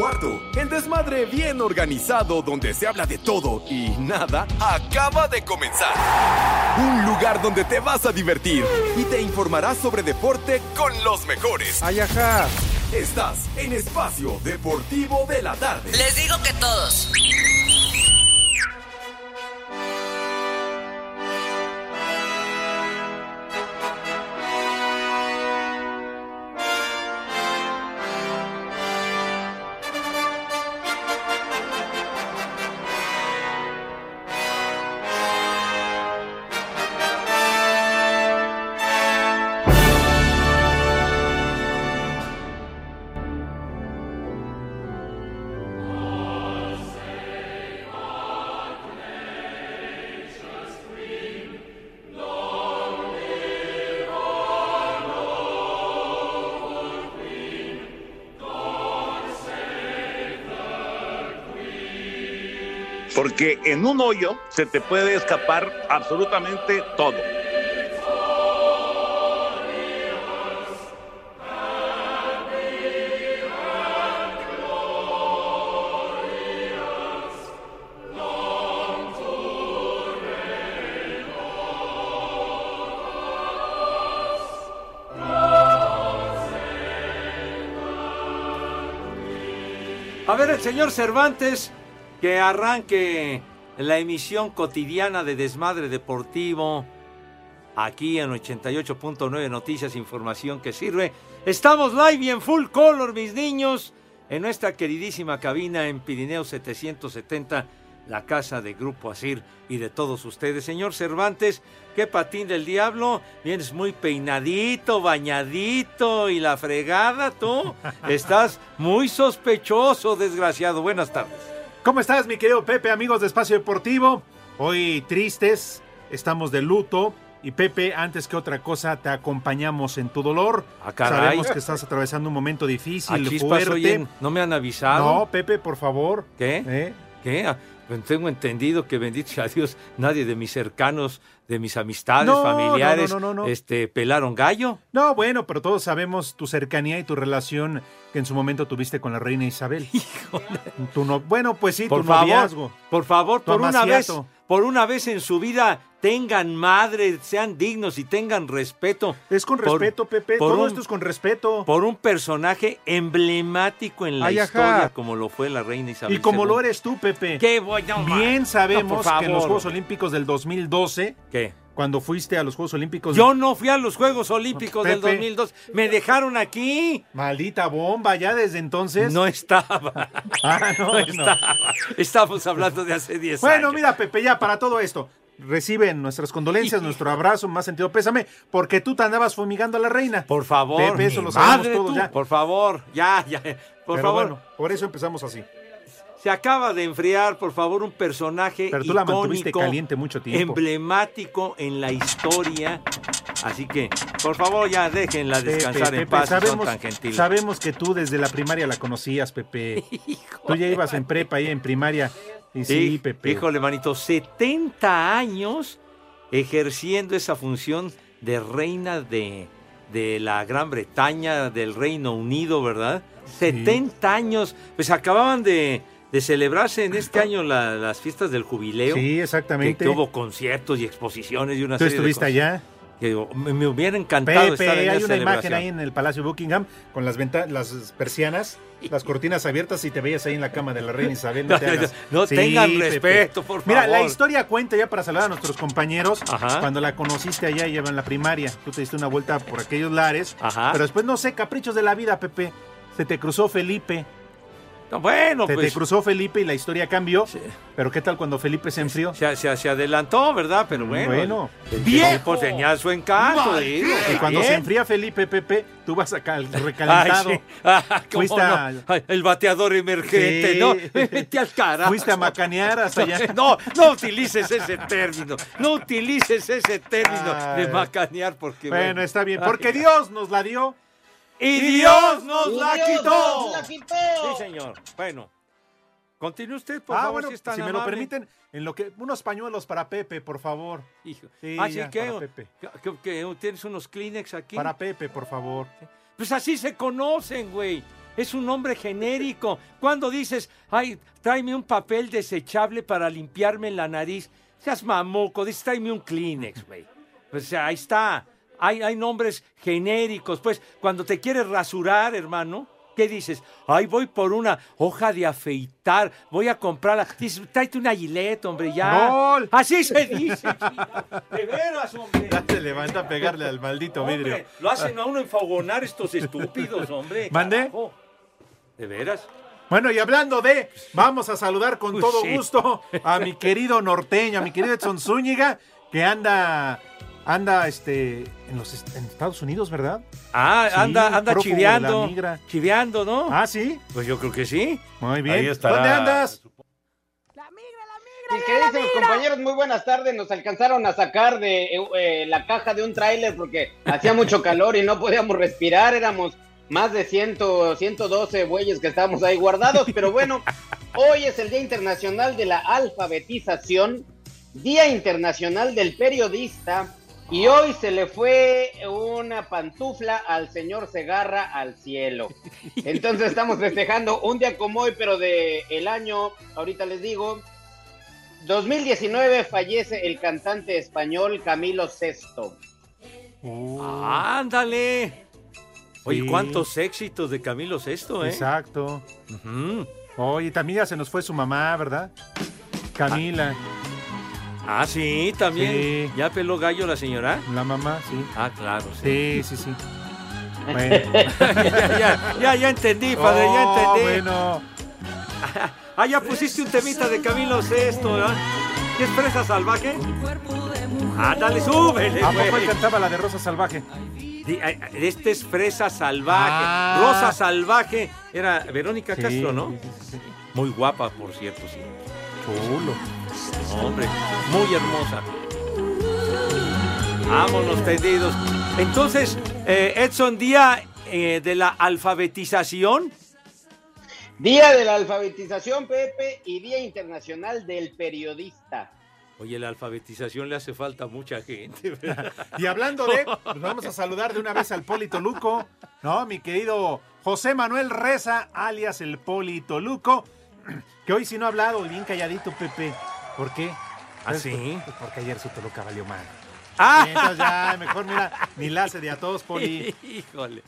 Son las 3 y cuarto. El desmadre bien organizado donde se habla de todo y nada acaba de comenzar. Un lugar donde te vas a divertir y te informarás sobre deporte con los mejores. Ayaja. Estás en Espacio Deportivo de la Tarde. Les digo que todos. Porque en un hoyo se te puede escapar absolutamente todo. A ver, el señor Cervantes, que arranque la emisión cotidiana de Desmadre Deportivo, aquí en 88.9 Noticias, información que sirve. Estamos live y en full color, mis niños, en nuestra queridísima cabina en Pirineo 770, la casa de Grupo Asir y de todos ustedes. Señor Cervantes, qué patín del diablo, vienes muy peinadito, bañadito y la fregada, tú. Estás muy sospechoso, desgraciado. Buenas tardes. ¿Cómo estás, mi querido Pepe, amigos de Espacio Deportivo? Hoy tristes, estamos de luto. Y Pepe, antes que otra cosa, te acompañamos en tu dolor. Ah. Sabemos que estás atravesando un momento difícil, fuerte. no me han avisado. No, Pepe, por favor. ¿Qué? ¿Eh? ¿Qué? Tengo entendido que bendito sea Dios, nadie de mis cercanos, de mis amistades, No, familiares, no, no, este, pelaron gallo. No, bueno, pero todos sabemos tu cercanía y tu relación que en su momento tuviste con la reina Isabel. Tu no, bueno, pues sí, Por tu favor, noviazgo. por favor, por una vez. Por una vez en su vida, tengan madre, sean dignos y tengan respeto. Es con Por- respeto, Pepe. por Todo un- esto es con respeto. Por un personaje emblemático en la Ay, ajá. historia, como lo fue la reina Isabel. Y como II. lo eres tú, Pepe. ¿Qué voy no, Bien sabemos no, que en los. Juegos Olímpicos del 2012, ¿Qué? Cuando fuiste a los Juegos Olímpicos... Yo no fui a los Juegos Olímpicos del Pepe. 2002. Me dejaron aquí. Maldita bomba, ya desde entonces. No estaba. Ah, no, No no. estaba. Estamos hablando de hace 10 Bueno, años. mira, Pepe, ya para todo esto. Reciben nuestras condolencias, nuestro abrazo, más sentido pésame, porque tú te andabas fumigando a la reina. Por favor. Pepe, eso lo sabemos madre, todos tú, ya. Por favor, ya, ya. Por Pero favor. bueno, por eso empezamos así. Se acaba de enfriar, por favor, un personaje Pero tú la icónico, mantuviste caliente mucho tiempo. emblemático en la historia. Así que, por favor, ya déjenla descansar Pepe, en Pepe, paz, si son sabemos, tan gentiles. sabemos que tú desde la primaria la conocías, Pepe. tú ya ibas en prepa ahí en primaria. Y sí, Sí, Pepe. Híjole, manito, 70 años ejerciendo esa función de reina de, de la Gran Bretaña, del Reino Unido, ¿verdad? 70 años, pues acababan de, de celebrarse en este año la- las fiestas del jubileo. Sí, exactamente. que hubo conciertos y exposiciones y una Tú serie de estuviste cosas allá. que digo, me, me hubiera encantado Pepe, estar en hay esa una imagen ahí en el Palacio Buckingham con las venta- las persianas, las cortinas abiertas y te veías ahí en la cama de la reina Isabel. No, te No, no, Sí, tengan Pepe. respeto, por Mira, favor. la historia cuenta ya para saludar a nuestros compañeros. Ajá. Cuando la conociste allá, lleva en la primaria. Tú te diste una vuelta por aquellos lares. Ajá. Pero después, no sé, caprichos de la vida, Pepe. Se te cruzó Felipe. No, bueno, Te, te pues cruzó Felipe y la historia cambió. Pero ¿qué tal cuando Felipe se enfrió? se, se- se adelantó, ¿verdad? Pero bueno. Bueno. el ¡Viejo! tenía su encanto. digo, Y cuando se enfría Felipe, Pepe, tú vas acá al Ay, recalentado. sí. Ah, ¿cómo Fuiste no? a- Ay, el bateador emergente, Sí. ¿no? Vete al carajo. Fuiste a macanear hasta allá. No, no utilices ese término. No utilices ese término Ay. de macanear porque Bueno, está bien. Ay. Porque Dios nos la dio. Y Dios nos Y la Dios quitó. nos la quitó. Sí, señor. Bueno. Continúe usted, por ah, favor, bueno, si me lo permiten, en lo que unos pañuelos para Pepe, por favor. Hijo. Sí, ah, para Pepe. ¿Qué- qué- ¿Tienes unos Kleenex aquí? Para Pepe, por favor. Pues así se conocen, güey. Es un nombre genérico. Cuando dices, ay, tráeme un papel desechable para limpiarme la nariz, seas mamuco, dices, tráeme un Kleenex, güey. Pues ahí está. Hay, hay nombres genéricos. Pues cuando te quieres rasurar, hermano, ¿qué dices? Ay, voy por una hoja de afeitar, voy a comprarla. Dices, tráete una gilet, hombre, ya. ¡Gol! Así se dice. chico. De veras, hombre. Ya se levanta a pegarle al maldito vidrio. Lo hacen a uno enfogonar estos estúpidos, hombre. ¿Mandé? carajo. ¿De veras? Bueno, y hablando de, vamos a saludar con todo gusto a mi querido norteño, a mi querido Edson Zúñiga, que anda, anda, este, en los est- en Estados Unidos, ¿verdad? Ah, Sí, anda, anda chiveando. la migra. Chiveando, ¿no? Ah, sí. Pues yo creo que sí. Muy bien. Ahí estará. ¿Dónde andas? Mis queridísimos compañeros, muy buenas tardes. Nos alcanzaron a sacar de eh, eh, la caja de un tráiler porque hacía mucho calor y no podíamos respirar. Éramos más de 100, 112 bueyes que estábamos ahí guardados. Pero bueno, hoy es el Día Internacional de la Alfabetización, Día Internacional del Periodista. Y hoy se le fue una pantufla al señor Segarra al cielo. Entonces estamos festejando un día como hoy, pero de el año, ahorita les digo, 2019 fallece el cantante español Camilo Sesto. Ándale. Oye, cuántos éxitos de Camilo Sesto, ¿eh? Exacto. Oye, también ya se nos fue su mamá, ¿verdad? Camila, Ah, sí, también. Sí. ¿Ya peló gallo la señora? la mamá, sí. Ah, claro, sí. Sí, sí, sí. Bueno. ya, ya, ya, ya entendí, padre, ya Oh, entendí. bueno. Ah, ya pusiste un temita de Camilo Sesto, ¿verdad? ¿Qué es presa salvaje? Ándale, súbele, ¿A él güey. cantaba la de Rosa Salvaje? Este es Fresa Salvaje. Ah. Rosa Salvaje. Era Verónica Sí, Castro, ¿no? sí, sí, sí. Muy guapa, por cierto, sí. Chulo. Hombre, muy hermosa. Vámonos tendidos. Entonces, eh, Edson, día eh, de la alfabetización. Día de la alfabetización, Pepe, y Día Internacional del Periodista. Oye, la alfabetización le hace falta a mucha gente, ¿verdad? Y hablando de, pues vamos a saludar de una vez al Polito Luco, ¿no? Mi querido José Manuel Reza, alias el Polito Luco, que hoy sí no ha hablado, bien calladito, Pepe. ¿Por qué? ¿Ah, ¿Sabes sí? por- pues porque ayer su Toluca valió mal. ¡Ah! Entonces ya, mejor mira, ni la hace de a todos, Poli. Híjole.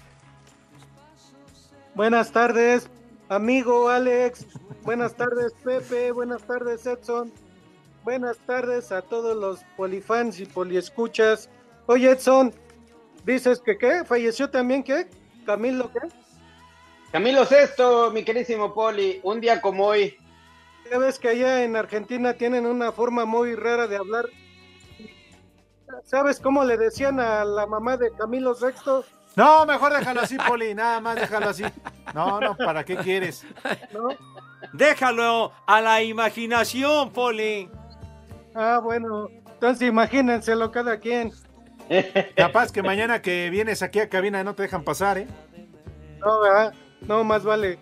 Buenas tardes, amigo Alex. Buenas tardes, Pepe. Buenas tardes, Edson. Buenas tardes a todos los polifans y poliescuchas. Oye, Edson, dices que qué? ¿Falleció también qué? ¿Camilo qué? Camilo Sesto, mi querísimo Poli, un día como hoy. Ya ves que allá en Argentina tienen una forma muy rara de hablar. ¿Sabes cómo le decían a la mamá de Camilo Sexto? No, mejor déjalo así, Poli, nada más déjalo así. No, no, ¿para qué quieres? ¿No? Déjalo a la imaginación, Poli. Ah, bueno. Entonces imagínenselo cada quien. Capaz que mañana que vienes aquí a cabina no te dejan pasar, ¿eh? No, ¿verdad? No, más vale.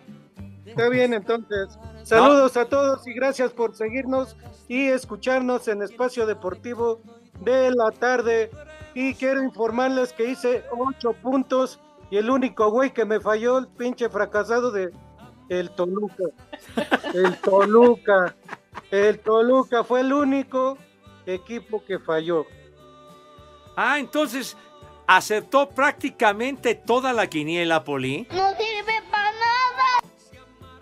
Está bien, entonces. Saludos a todos y gracias por seguirnos y escucharnos en Espacio Deportivo de la tarde. Y quiero informarles que hice ocho puntos y el único güey que me falló, el pinche fracasado de el Toluca. El Toluca. El Toluca fue el único equipo que falló. Ah, entonces aceptó prácticamente toda la quiniela, Poli. No.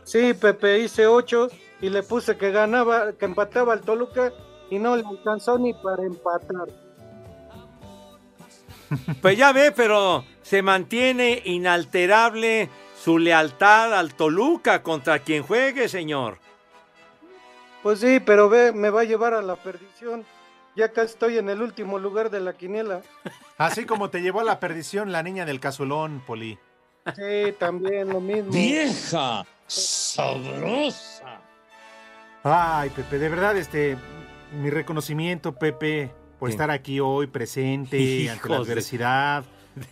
Sí, Pepe, hice ocho y le puse que ganaba, que empataba al Toluca y no le alcanzó ni para empatar. Pues ya ve, pero se mantiene inalterable su lealtad al Toluca contra quien juegue, señor. Pues sí, pero ve, me va a llevar a la perdición. Ya acá estoy en el último lugar de la quiniela. Así como te llevó a la perdición la niña del casulón, Poli. Sí, también lo mismo. Vieja sabrosa. Ay, Pepe, de verdad, este, mi reconocimiento, Pepe, por estar aquí hoy presente ante la Hijos de- adversidad.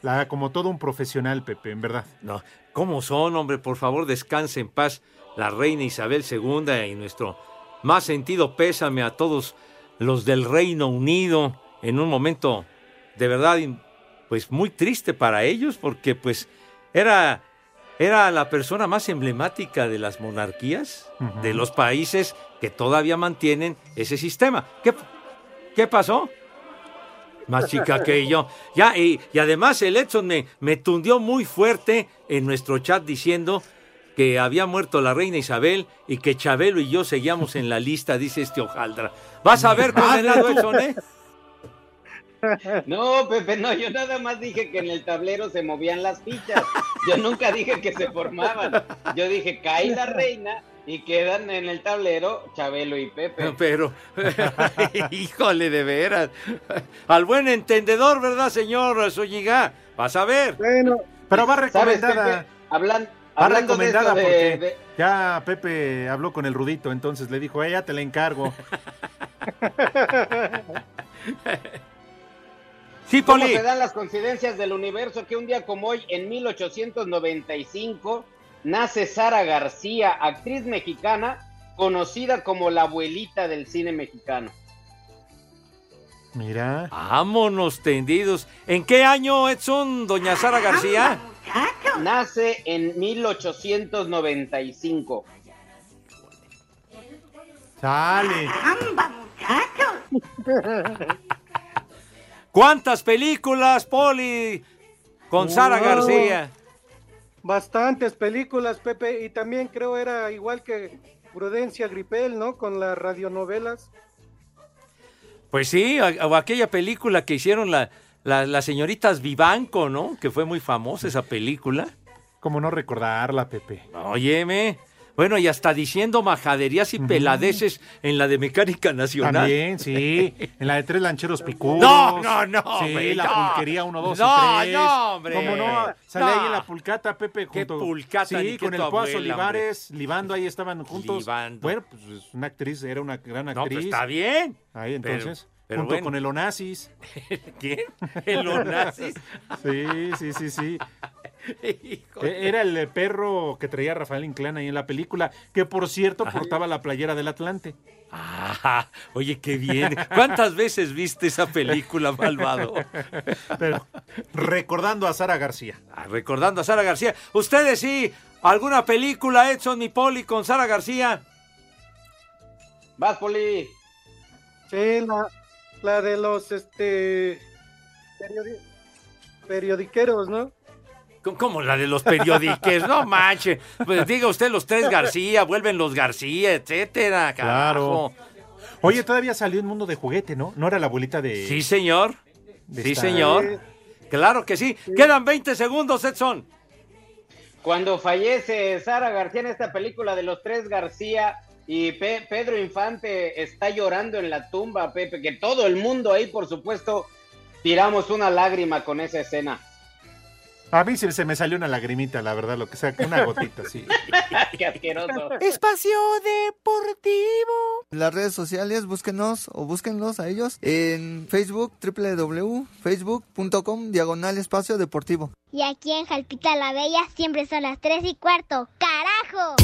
La- como todo un profesional, Pepe, en verdad. No, ¿cómo son, hombre? Por favor, descanse en paz la reina Isabel II y nuestro más sentido pésame a todos los del Reino Unido en un momento de verdad pues muy triste para ellos porque pues era era la persona más emblemática de las monarquías de los países que todavía mantienen ese sistema. ¿Qué, qué pasó? Más chica que yo. Ya, y, y además el Edson me, me tundió muy fuerte en nuestro chat diciendo que había muerto la reina Isabel y que Chabelo y yo seguíamos en la lista, dice este hojaldra. Vas a ver, condenado Edson, ¿eh? No, Pepe, no, yo nada más dije que en el tablero se movían las fichas. Yo nunca dije que se formaban. Yo dije, cae la reina y quedan en el tablero Chabelo y Pepe. Pero, híjole, de veras. Al buen entendedor, ¿verdad, señor Zúñiga? Vas a ver. Bueno, Pero va ¿Sabes, recomendada. Hablan, Va recomendada de- porque de- ya Pepe habló con el Rudito, entonces le dijo, "Eh, ya te la encargo. Sí, ¿Cómo Poli. se dan las coincidencias del universo que un día como hoy, en 1895, nace Sara García, actriz mexicana, conocida como la abuelita del cine mexicano? Mira. Vámonos tendidos. ¿En qué año, Edson, doña Sara García? Nace en 1895. Sale. ¿Cuántas películas, Poli, con Sara Wow. García? Bastantes películas, Pepe, y también creo era igual que Prudencia Gripel, ¿no? Con las radionovelas. Pues sí, o aquella película que hicieron la- la- las señoritas Vivanco, ¿no? Que fue muy famosa esa película. Como no recordarla, Pepe. Óyeme. Bueno, y hasta diciendo majaderías y peladeces en la de Mecánica Nacional. También, sí. En la de tres lancheros picudos. No, no, no, Sí, güey, la no. pulquería 1, 2 No, y 3. no, hombre. ¿Cómo no? Sale No. ahí en la pulcata, Pepe. ¿Qué Junto, pulcata, ni Sí, qué con el abuela, Olivares, libando, ahí estaban juntos. Libando. Bueno, pues es una actriz, era una gran No, actriz. pues está bien. Ahí Pero- entonces, pero junto bueno. con el Onassis. ¿Quién? ¿El Onassis? Sí, sí, sí, sí. E- Era el eh, perro que traía Rafael Inclán ahí en la película, que por cierto portaba la playera del Atlante. Ah, oye, qué bien. ¿Cuántas veces viste esa película, malvado? Pero recordando a Sara García. Ah, recordando a Sara García. ¿Ustedes sí? ¿Alguna película, Edson y Poli, con Sara García? Vas, Poli. Sí, la, la de los, este, periodi- periodiqueros, ¿no? ¿Cómo- ¿Cómo la de los periodiques? No manche. Pues diga usted los tres García, vuelven los García, etcétera. Claro. Claro. Oye, todavía salió en Mundo de Juguete, ¿no? No era la abuelita de... Sí, señor. de Sí, señor. Claro que sí. Quedan 20 segundos, Edson. Cuando fallece Sara García en esta película de los tres García y Pe- Pedro Infante está llorando en la tumba, Pepe, que todo el mundo ahí, por supuesto, tiramos una lágrima con esa escena. A mí se, se me salió una lagrimita, la verdad, lo que sea, una gotita, sí. Qué asqueroso. Espacio Deportivo. Las redes sociales, búsquenos o búsquenlos a ellos en Facebook, www.facebook.com, diagonal espacio deportivo. Y aquí en Jalpita la Bella siempre son las 3 y cuarto. ¡Carajo!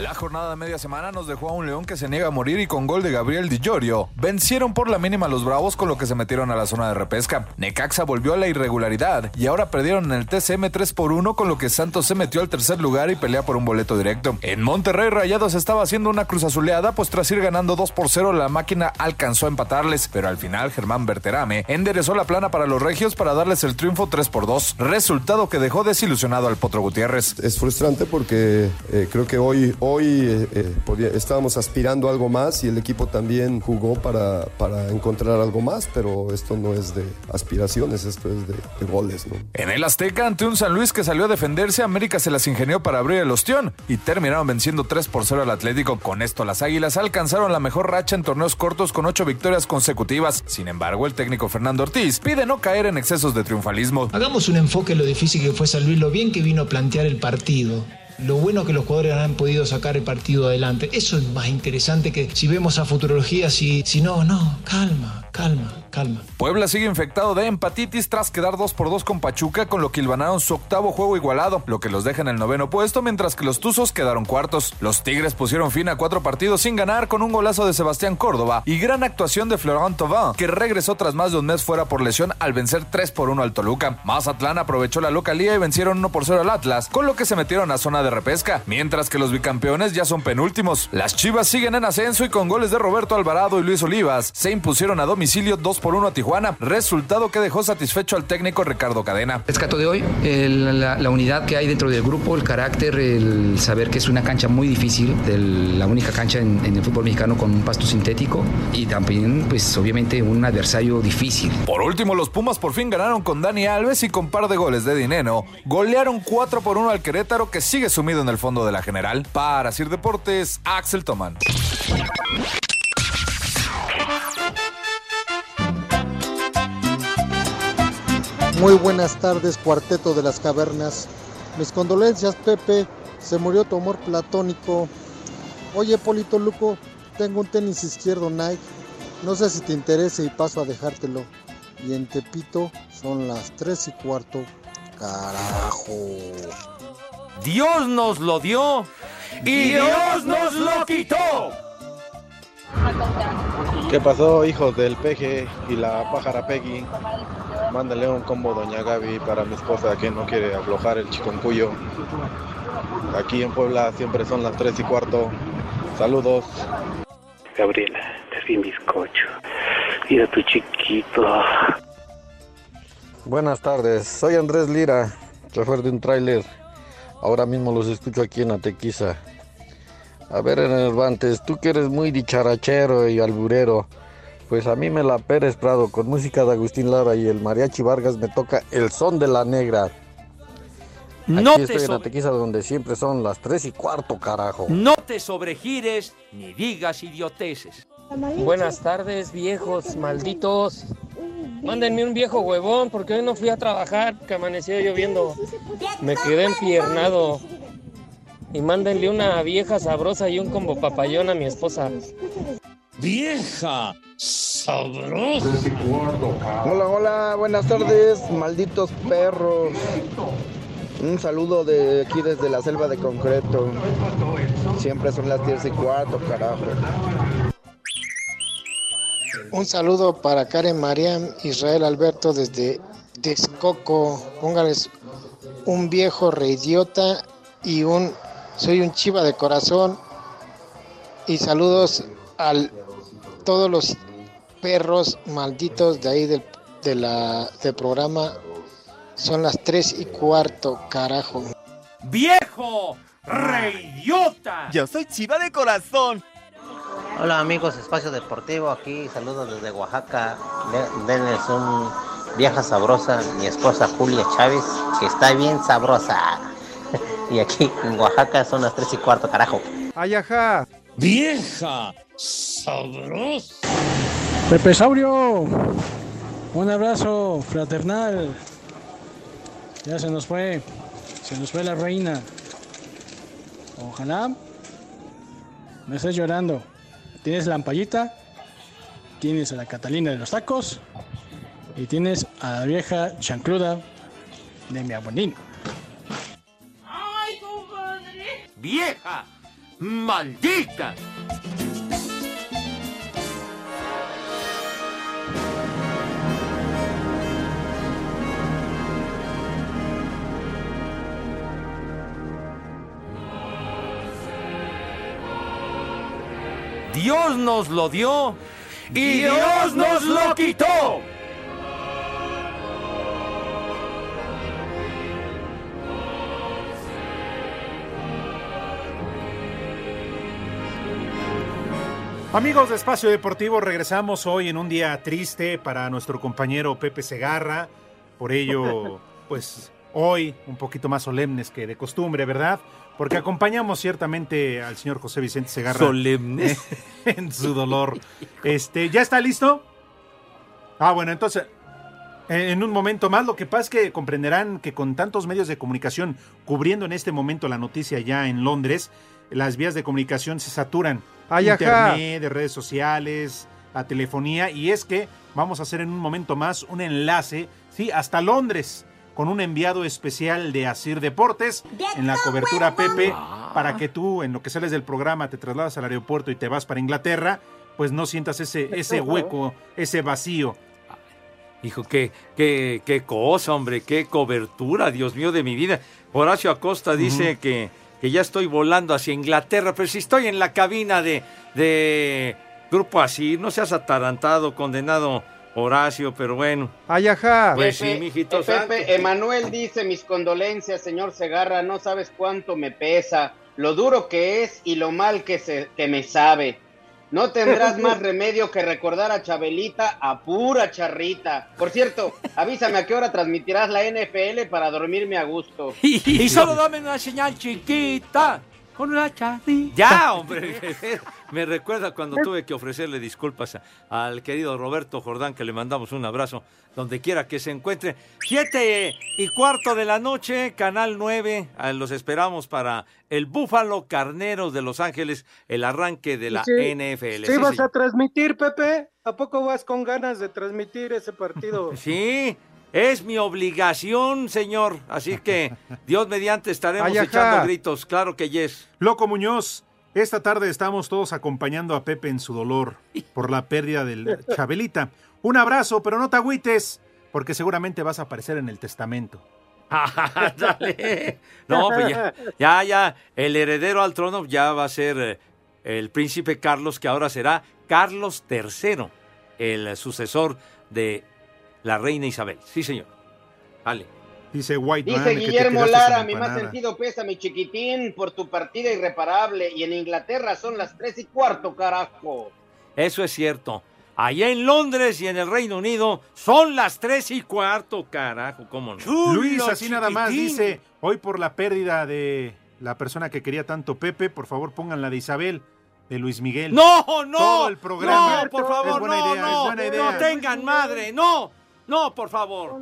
La jornada de media semana nos dejó a un León que se niega a morir y con gol de Gabriel Di Giorgio. Vencieron por la mínima a los Bravos con lo que se metieron a la zona de repesca. Necaxa volvió a la irregularidad y ahora perdieron en el TCM 3 por 1 con lo que Santos se metió al tercer lugar y pelea por un boleto directo. En Monterrey Rayados estaba haciendo una cruz azuleada pues tras ir ganando 2 por 0 la máquina alcanzó a empatarles, pero al final Germán Berterame enderezó la plana para los regios para darles el triunfo 3 por 2, resultado que dejó desilusionado al Potro Gutiérrez. Es frustrante porque eh, creo que hoy hoy eh, eh, podía- estábamos aspirando a algo más y el equipo también jugó para, para encontrar algo más, pero esto no es de aspiraciones, esto es de, de goles, ¿no? En el Azteca, ante un San Luis que salió a defenderse, América se las ingenió para abrir el ostión y terminaron venciendo 3 por 0 al Atlético. Con esto, las Águilas alcanzaron la mejor racha en torneos cortos con 8 victorias consecutivas. Sin embargo, el técnico Fernando Ortiz pide no caer en excesos de triunfalismo. Hagamos un enfoque en lo difícil que fue San Luis, lo bien que vino a plantear el partido. Lo bueno que los jugadores han podido sacar el partido adelante. Eso es más interesante que si vemos a futurología, si, si no, no, calma, calma, calma. Puebla sigue infectado de empatitis tras quedar 2 por 2 con Pachuca, con lo que hilvanaron su octavo juego igualado, lo que los deja en el noveno puesto, mientras que los Tuzos quedaron cuartos. Los Tigres pusieron fin a cuatro partidos sin ganar con un golazo de Sebastián Córdoba y gran actuación de Florent Thauvin, que regresó tras más de un mes fuera por lesión al vencer 3 por 1 al Toluca. Mazatlán aprovechó la localía y vencieron 1 por 0 al Atlas, con lo que se metieron a zona de repesca, mientras que los bicampeones ya son penúltimos. Las Chivas siguen en ascenso y con goles de Roberto Alvarado y Luis Olivas se impusieron a domicilio 2 por 1 a Tijuana, resultado que dejó satisfecho al técnico Ricardo Cadena. Rescato de hoy el- la, la unidad que hay dentro del grupo, el carácter, el saber que es una cancha muy difícil, la única cancha en, en el fútbol mexicano con un pasto sintético y también, pues obviamente, un adversario difícil. Por último, los Pumas por fin ganaron con Dani Alves y con par de goles de dinero. Golearon 4 por 1 al Querétaro que sigue sumido en el fondo de la general. Para Sir Deportes, Axel Toman. Muy buenas tardes, cuarteto de las cavernas. Mis condolencias, Pepe. Se murió tu amor platónico. Oye, Polito Luco, tengo un tenis izquierdo Nike. No sé si te interesa y paso a dejártelo. Y en Tepito son las 3 y cuarto. Carajo. Dios nos lo dio y Dios nos lo quitó. ¿Qué pasó, hijos del peje y la pájara Peggy? Mándale un combo Doña Gaby para mi esposa que no quiere aflojar el chiconcuyo. Aquí en Puebla siempre son las 3 y cuarto. Saludos. Gabriela, te vi bizcocho. Mira tu chiquito. Buenas tardes, soy Andrés Lira, chofer de un tráiler. Ahora mismo los escucho aquí en Atequiza. A ver, Enervantes, tú que eres muy dicharachero y alburero, pues a mí me la Pérez Prado con música de Agustín Lara y el Mariachi Vargas me toca El Son de la Negra. Aquí No te estoy en sobre- Atequiza donde siempre son las 3 y cuarto, carajo. No te sobregires ni digas idioteces. Buenas tardes, viejos malditos. Mándenme un viejo huevón porque hoy no fui a trabajar, que amaneció lloviendo. Me quedé empiernado. Y mándenle una vieja sabrosa y un combo papayón a mi esposa. Vieja sabrosa. Hola, hola, buenas tardes, malditos perros. Un saludo de aquí desde la selva de concreto. Siempre son las 10 y cuarto, carajo. Un saludo para Karen Mariam Israel Alberto desde Texcoco. Póngales un viejo reidiota y un soy un chiva de corazón. Y saludos a todos los perros malditos de ahí del, de la, del programa. Son las tres y cuarto, carajo. ¡Viejo! ¡Reidiota! Yo soy chiva de corazón. Hola amigos, Espacio Deportivo, aquí saludos desde Oaxaca. De- Denles un vieja sabrosa, mi esposa Julia Chávez, que está bien sabrosa. Y aquí en Oaxaca son las 3 y cuarto, carajo. Ayaja. Vieja sabrosa. Pepe Saurio, un abrazo fraternal. Ya se nos fue, se nos fue la reina. Ojalá no estés llorando. Tienes la ampallita, tienes a la Catalina de los tacos y tienes a la vieja chancluda de mi abuelín. ¡Vieja! ¡Maldita! Dios nos lo dio y Dios nos lo quitó. Amigos de Espacio Deportivo, regresamos hoy en un día triste para nuestro compañero Pepe Segarra. Por ello, pues hoy un poquito más solemnes que de costumbre, ¿verdad? Porque acompañamos ciertamente al señor José Vicente Segarra. ¿Solemnes? En su dolor. Este, ¿ya está listo? Ah, bueno, entonces, en un momento más, lo que pasa es que comprenderán que con tantos medios de comunicación cubriendo en este momento la noticia ya en Londres, las vías de comunicación se saturan. Ay, ajá. Internet, de redes sociales, la telefonía, y es que vamos a hacer en un momento más un enlace, sí, hasta Londres, con un enviado especial de Asir Deportes en la cobertura Pepe, para que tú, en lo que sales del programa, te trasladas al aeropuerto y te vas para Inglaterra, pues no sientas ese, ese hueco, ese vacío. Hijo, qué, qué, qué cosa, hombre, qué cobertura, Dios mío de mi vida. Horacio Acosta dice que, que ya estoy volando hacia Inglaterra, pero si estoy en la cabina de, de Grupo Así, no seas atarantado, condenado Horacio, pero bueno. Ay, ajá. Pues sí, mijito eh. Pepe, Emanuel dice mis condolencias, señor Segarra, no sabes cuánto me pesa, lo duro que es y lo mal que, se, que me sabe. No tendrás más remedio que recordar a Chabelita a pura charrita. Por cierto, avísame a qué hora transmitirás la NFL para dormirme a gusto. Y solo dame una señal chiquita. Con una charrita. Ya, hombre. Me recuerda cuando tuve que ofrecerle disculpas a- al querido Roberto Jordán, que le mandamos un abrazo donde quiera que se encuentre. Siete y cuarto de la noche, Canal 9. ah, Los esperamos para el Búfalo Carneros de Los Ángeles, el arranque de la Sí. NFL. ¿Sí Sí, vas señor. a transmitir, Pepe? ¿A poco vas con ganas de transmitir ese partido? Sí, es mi obligación, señor. Así que Dios mediante estaremos Ay, echando gritos. Claro que yes. Loco Muñoz, esta tarde estamos todos acompañando a Pepe en su dolor por la pérdida del Chabelita. Un abrazo, pero no te agüites, porque seguramente vas a aparecer en el testamento. Dale. No, pues ya, ya, ya, el heredero al trono ya va a ser eh, el príncipe Carlos, que ahora será Carlos III, el sucesor de la reina Isabel. Sí, señor. Vale. Dice White Dice Guillermo Lara, mi más sentido pesa, mi chiquitín, por tu partida irreparable. Y en Inglaterra son las tres y cuarto, carajo. Eso es cierto. Allá en Londres y en el Reino Unido son las tres y cuarto, carajo, cómo no. Luis, así nada más, dice, hoy por la pérdida de la persona que quería tanto Pepe, por favor pongan la de Isabel, de Luis Miguel. No, no, Todo el programa. no, por favor, no, idea, no, es buena idea. no tengan madre, no, no, por favor.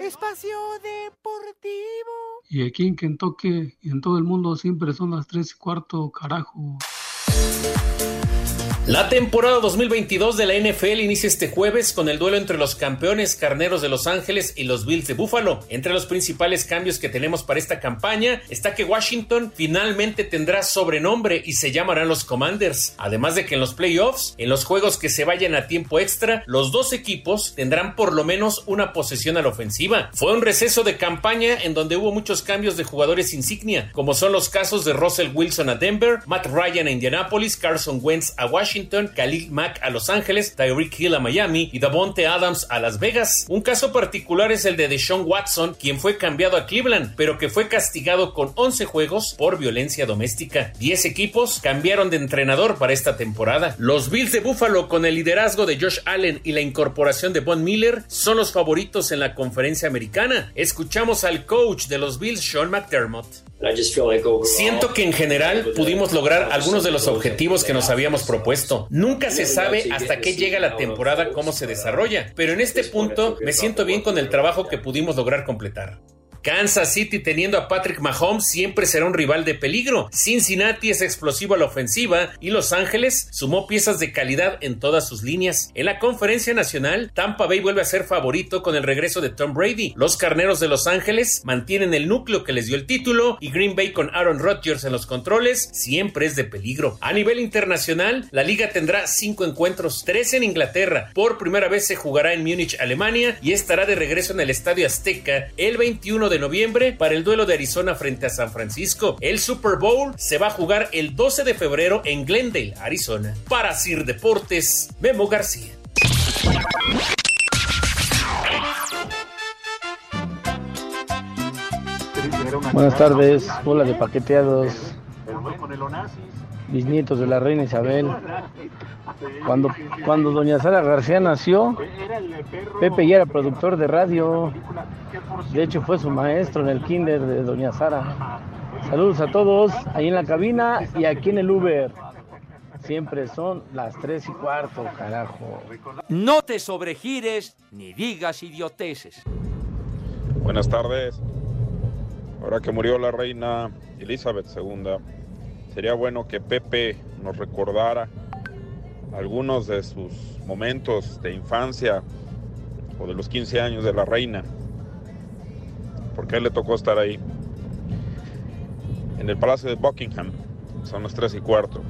Espacio Deportivo. Y aquí en Kentucky y en todo el mundo siempre son las tres y cuarto, carajo. La temporada 2022 de la NFL inicia este jueves con el duelo entre los campeones carneros de Los Ángeles y los Bills de Buffalo. Entre los principales cambios que tenemos para esta campaña está que Washington finalmente tendrá sobrenombre y se llamarán los Commanders. Además de que en los playoffs, en los juegos que se vayan a tiempo extra, los dos equipos tendrán por lo menos una posesión a la ofensiva. Fue un receso de campaña en donde hubo muchos cambios de jugadores insignia, como son los casos de Russell Wilson a Denver, Matt Ryan a Indianapolis, Carson Wentz a Washington, Khalil Mack a Los Ángeles, Tyreek Hill a Miami y Davonte Adams a Las Vegas. Un caso particular es el de Deshaun Watson, quien fue cambiado a Cleveland, pero que fue castigado con 11 juegos por violencia doméstica. 10 equipos cambiaron de entrenador para esta temporada. Los Bills de Buffalo, con el liderazgo de Josh Allen y la incorporación de Von Miller, son los favoritos en la conferencia americana. Escuchamos al coach de los Bills, Sean McDermott. Siento que en general pudimos lograr algunos de los objetivos que nos habíamos propuesto. Nunca se sabe hasta qué llega la temporada, cómo se desarrolla, pero en este punto me siento bien con el trabajo que pudimos lograr completar. Kansas City teniendo a Patrick Mahomes siempre será un rival de peligro. Cincinnati es explosivo a la ofensiva y Los Ángeles sumó piezas de calidad en todas sus líneas. En la conferencia nacional, Tampa Bay vuelve a ser favorito con el regreso de Tom Brady. Los carneros de Los Ángeles mantienen el núcleo que les dio el título y Green Bay con Aaron Rodgers en los controles siempre es de peligro. A nivel internacional, la liga tendrá cinco encuentros, tres en Inglaterra. Por primera vez se jugará en Múnich, Alemania y estará de regreso en el Estadio Azteca el 21 de noviembre para el duelo de Arizona frente a San Francisco. El Super Bowl se va a jugar el 12 de febrero en Glendale, Arizona. Para Sir Deportes, Memo García. Buenas tardes, hola de paqueteados. Bisnietos de la reina Isabel. Cuando, cuando doña Sara García nació, Pepe ya era productor de radio. De hecho, fue su maestro en el kinder de doña Sara. Saludos a todos ahí en la cabina y aquí en el Uber. Siempre son las tres y cuarto, carajo. No te sobregires ni digas idioteces. Buenas tardes. Ahora que murió la reina Elizabeth II, sería bueno que Pepe nos recordara algunos de sus momentos de infancia o de los 15 años de la reina. Porque a él le tocó estar ahí. En el Palacio de Buckingham. Son las 3 y cuarto.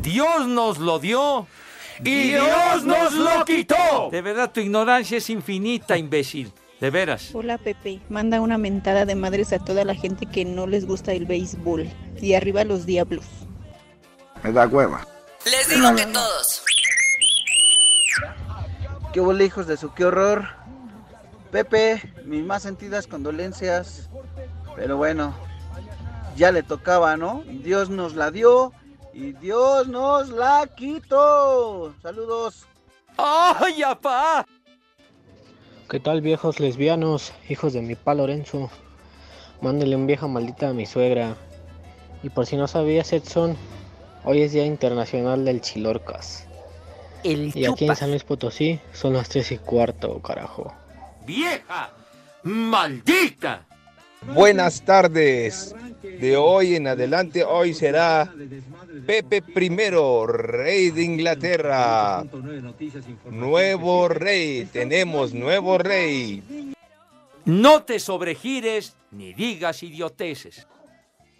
Dios nos lo dio y Dios nos lo quitó. De verdad, tu ignorancia es infinita, imbécil. De veras. Hola Pepe, manda una mentada de madres a toda la gente que no les gusta el béisbol. Y arriba los diablos. Me da hueva. Les digo que todos. ¿Qué hubo, hijos de su qué horror? Pepe, mis más sentidas condolencias. Pero bueno, ya le tocaba, ¿no? Dios nos la dio y Dios nos la quitó. Saludos. ¡Ay, apá! ¿Qué tal viejos lesbianos, hijos de mi pa Lorenzo? Mándele un vieja maldita a mi suegra. Y por si no sabías, Edson, hoy es Día Internacional del Chilorcas. El y aquí en. San Luis Potosí son las tres y cuarto, carajo. ¡Vieja! ¡Maldita! Buenas tardes. De hoy en adelante, hoy será Pepe I, rey de Inglaterra. Nuevo rey, tenemos nuevo rey. No te sobregires ni digas idioteces.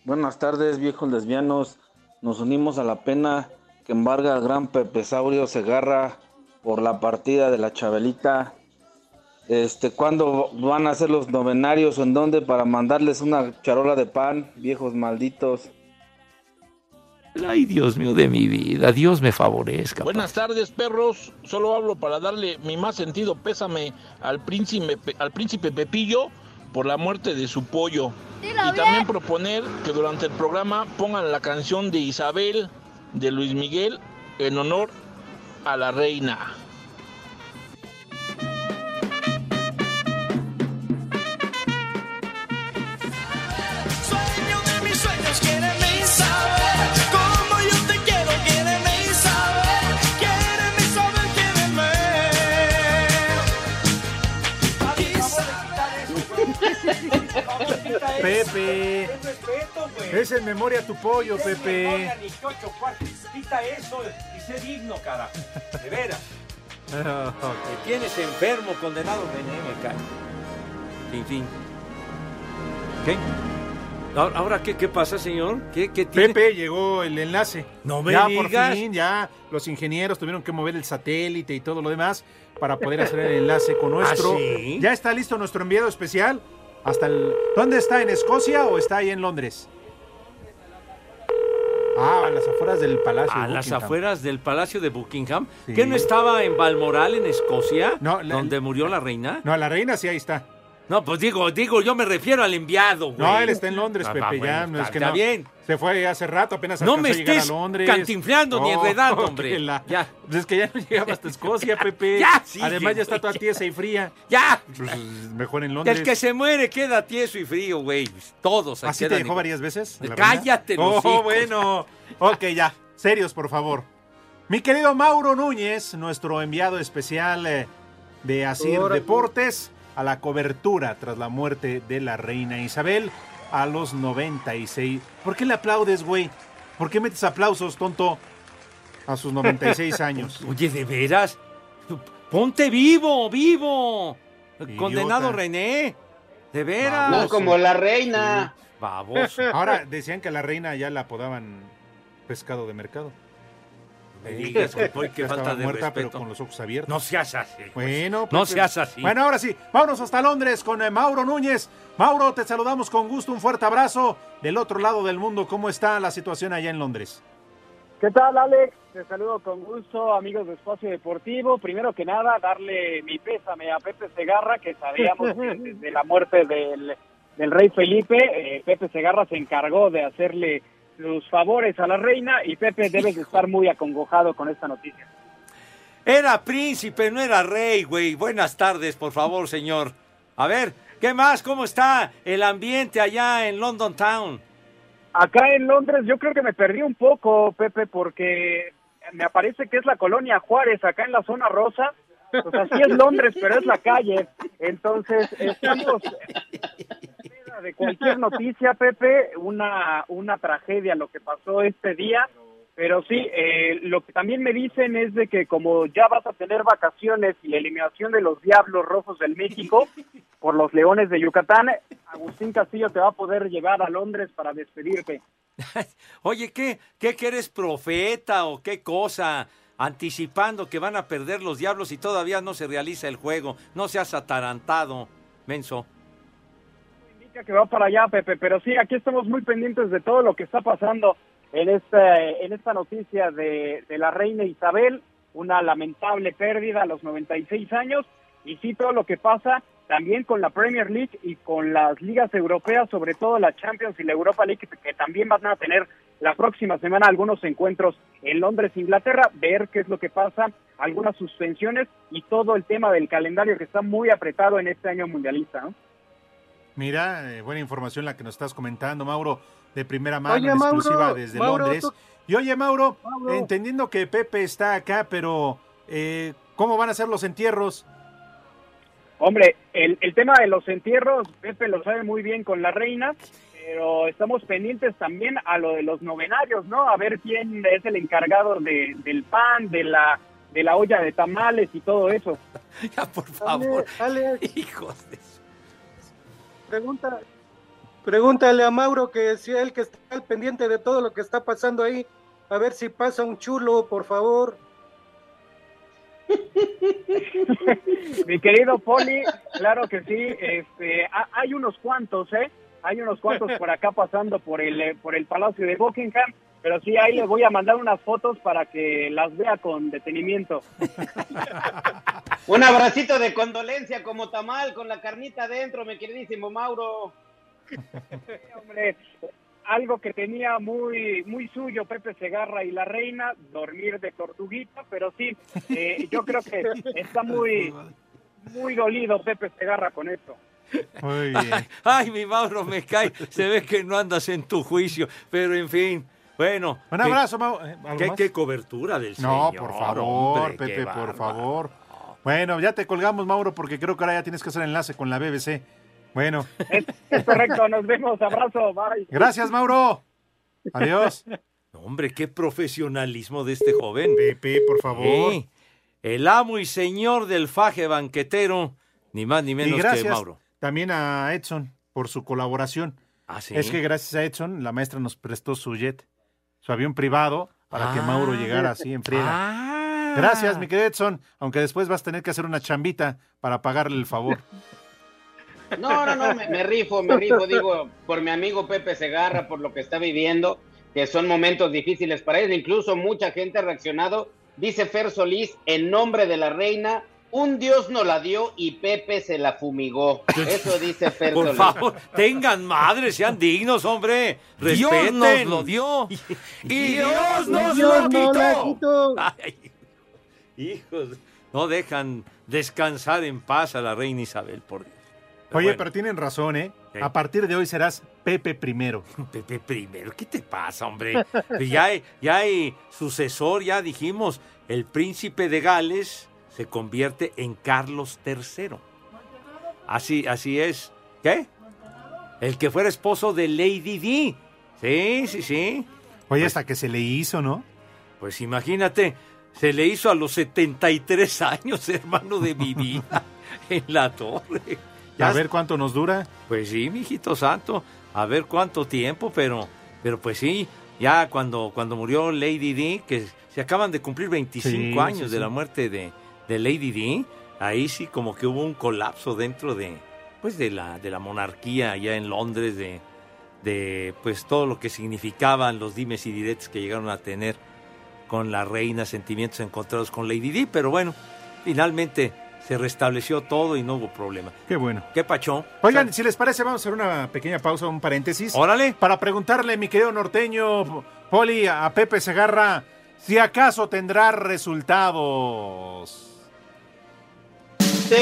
Buenas tardes, viejos lesbianos. Nos unimos a la pena que embarga al gran Pepe Saurio Segarra por la partida de la Chabelita. Este, ¿cuándo van a hacer los novenarios o en dónde para mandarles una charola de pan, viejos malditos? Ay, Dios mío de mi vida, Dios me favorezca. Buenas tardes, perros. Solo hablo para darle mi más sentido pésame al príncipe, al príncipe Pepillo por la muerte de su pollo. y también proponer que durante el programa pongan la canción de Isabel de Luis Miguel en honor a la reina. Pepe. Es en memoria tu pollo, Pepe. Quita eso y sé digno, carajo. De veras. Tienes enfermo, condenado René, me. En fin. ¿Qué? Ahora, ahora, ¿qué, qué pasa, señor? ¿Qué, qué tiene? Pepe, llegó el enlace. No me ya digas. por fin, ya los ingenieros tuvieron que mover el satélite y todo lo demás para poder hacer el enlace con nuestro. ¿Ah, sí? Ya está listo nuestro enviado especial. Hasta el. ¿Dónde está? ¿En Escocia o está ahí en Londres? Ah, a las afueras del palacio. A de las afueras del Palacio de Buckingham. Sí. ¿Qué no estaba en Balmoral, en Escocia? No, la- donde murió la reina. No, la reina sí ahí está. No, pues digo, digo, yo me refiero al enviado, güey. No, él está en Londres, Ah, Pepe. ya, no es está- que está no. bien. Se fue hace rato, apenas No alcanzó me a llegar a estés Londres. cantinflando ni enredando, que hombre. la- Ya. Pues es que ya no llegaba hasta Escocia, Pepe. Ya, sí, Además ya está toda tiesa y fría. ¡Ya! Pues, mejor en Londres. El que se muere queda tieso y frío, güey. Todos. ¿Así te dejó varias veces? la Cállate, Oh, hijos. bueno. Ok, ya. Serios, por favor. Mi querido Mauro Núñez, nuestro enviado especial eh, de Asir. Deportes, a la cobertura tras la muerte de la reina Isabel a los 96. ¿Por qué le aplaudes, güey? ¿Por qué metes aplausos, tonto? A sus 96 años. Oye, ¿de veras? Ponte vivo, vivo. Condenado René. De veras. No como la reina. Baboso. Ahora decían que a la reina ya la apodaban pescado de mercado. Me digas, falta estaba de muerta, respeto. pero con los ojos abiertos. No seas así. pues. Bueno, No Pepe. seas así. Bueno, ahora sí, vámonos hasta Londres con eh, Mauro Núñez. Mauro, te saludamos con gusto, un fuerte abrazo. Del otro lado del mundo, ¿cómo está la situación allá en Londres? ¿Qué tal, Alex? Te saludo con gusto, amigos de Espacio Deportivo. Primero que nada, darle mi pésame a Pepe Segarra, que sabíamos que desde la muerte del, del rey Felipe, eh, Pepe Segarra se encargó de hacerle sus favores a la reina y Pepe debes de estar muy acongojado con esta noticia. Era príncipe, no era rey, güey. Buenas tardes, por favor, señor. A ver, ¿qué más? ¿Cómo está el ambiente allá en London Town? Acá en Londres yo creo que me perdí un poco, Pepe, porque me aparece que es la colonia Juárez, acá en la zona rosa. O sea, sí es Londres, pero es la calle. Entonces, estamos de cualquier noticia, Pepe, una, una tragedia lo que pasó este día. Pero sí, eh, lo que también me dicen es de que como ya vas a tener vacaciones y la eliminación de los Diablos Rojos del México por los Leones de Yucatán, Agustín Castillo te va a poder llevar a Londres para despedirte. Oye, ¿qué, qué que eres profeta o qué cosa? Anticipando que van a perder los diablos y todavía no se realiza el juego. No seas atarantado, menso. Que va para allá, Pepe, pero sí, aquí estamos muy pendientes de todo lo que está pasando en esta, en esta noticia de, de la reina Isabel, una lamentable pérdida a los 96 años, y sí todo lo que pasa también con la Premier League y con las ligas europeas, sobre todo la Champions y la Europa League, que también van a tener la próxima semana algunos encuentros en Londres, Inglaterra, ver qué es lo que pasa, algunas suspensiones y todo el tema del calendario que está muy apretado en este año mundialista. ¿no? Mira, eh, buena información la que nos estás comentando, Mauro, de primera mano, Oye, en Mauro, exclusiva desde Mauro, Londres. tú- Y oye, Mauro, Mauro. entendiendo que Pepe está acá, pero eh, ¿cómo van a ser los entierros? Hombre, el, el tema de los entierros, Pepe lo sabe muy bien con la reina, pero estamos pendientes también a lo de los novenarios, ¿no? A ver quién es el encargado de, del pan, de la de la olla de tamales y todo eso. Ya, por favor. Hijos de Pregunta, pregúntale a Mauro que si él que está al pendiente de todo lo que está pasando ahí, a ver si pasa un chulo, por favor. Mi querido Poli, claro que sí, este, ha- hay unos cuantos, ¿eh? Hay unos cuantos por acá pasando por el, eh, por el Palacio de Buckingham, pero sí, ahí le voy a mandar unas fotos para que las vea con detenimiento. Un abracito de condolencia como tamal con la carnita adentro, mi queridísimo Mauro. Hombre, algo que tenía muy muy suyo Pepe Segarra y la reina, dormir de tortuguita, pero sí, eh, yo creo que está muy muy dolido Pepe Segarra con esto. Muy Ay, ay, mi Mauro, me cae. Se ve que no andas en tu juicio, pero en fin. Bueno. Un abrazo, Mauro. Eh, ¿algo ¿Qué, qué cobertura del No, señor. por favor, hombre, Pepe, por favor. Bueno, ya te colgamos, Mauro, porque creo que ahora ya tienes que hacer enlace con la BBC. Bueno, Es correcto, nos vemos, abrazo, bye. gracias, Mauro. Adiós. Hombre, qué profesionalismo de este joven. Pepe, por favor. Sí, el amo y señor del faje banquetero, ni más ni Y menos que gracias Mauro. también a Edson por su colaboración. Ah, ¿sí? Es que gracias a Edson, la maestra nos prestó su jet, su avión privado, para que Ah, Mauro llegara así en friega. Gracias, mi querido Edson, aunque después vas a tener que hacer una chambita para pagarle el favor. No, no, no, me, me rifo, me rifo, digo, por mi amigo Pepe Segarra, por lo que está viviendo, que son momentos difíciles para él. Incluso mucha gente ha reaccionado. Dice Fer Solís, en nombre de la reina, un dios nos la dio y Pepe se la fumigó. Eso dice Fer Por favor, tengan madre, sean dignos, hombre. Dios Respeten. nos lo dio. Y Dios nos Dios lo no la quitó. quitó. Ay, hijos, no dejan descansar en paz a la reina Isabel, por Dios. Oye, bueno. pero tienen razón, ¿eh? ¿Qué? A partir de hoy serás Pepe primero. Pepe primero, ¿qué te pasa, hombre? Ya, hay, ya hay sucesor, ya dijimos, el príncipe de Gales se convierte en Carlos III. Así, así es. ¿Qué? El que fuera esposo de Lady Di. Sí, sí, sí. Oye, hasta que se le hizo, ¿no? Pues imagínate, se le hizo a los 73 años, hermano de mi vida, en la torre. A ver cuánto nos dura. Pues sí, mijito santo, a ver cuánto tiempo, pero, pero pues sí, ya cuando, cuando murió Lady Di, que se acaban de cumplir 25 Sí, años sí, de la muerte de, de Lady Di, ahí sí como que hubo un colapso dentro de, pues de la, de la monarquía allá en Londres, de, de pues todo lo que significaban los dimes y diretes que llegaron a tener con la reina, sentimientos encontrados con Lady Di, pero bueno, finalmente se restableció todo y no hubo problema. Qué bueno. ¿Qué pachó? Oigan, si les parece, vamos a hacer una pequeña pausa, un paréntesis. Órale. Para preguntarle, mi querido norteño, Poli, a Pepe Segarra, si acaso tendrá resultados.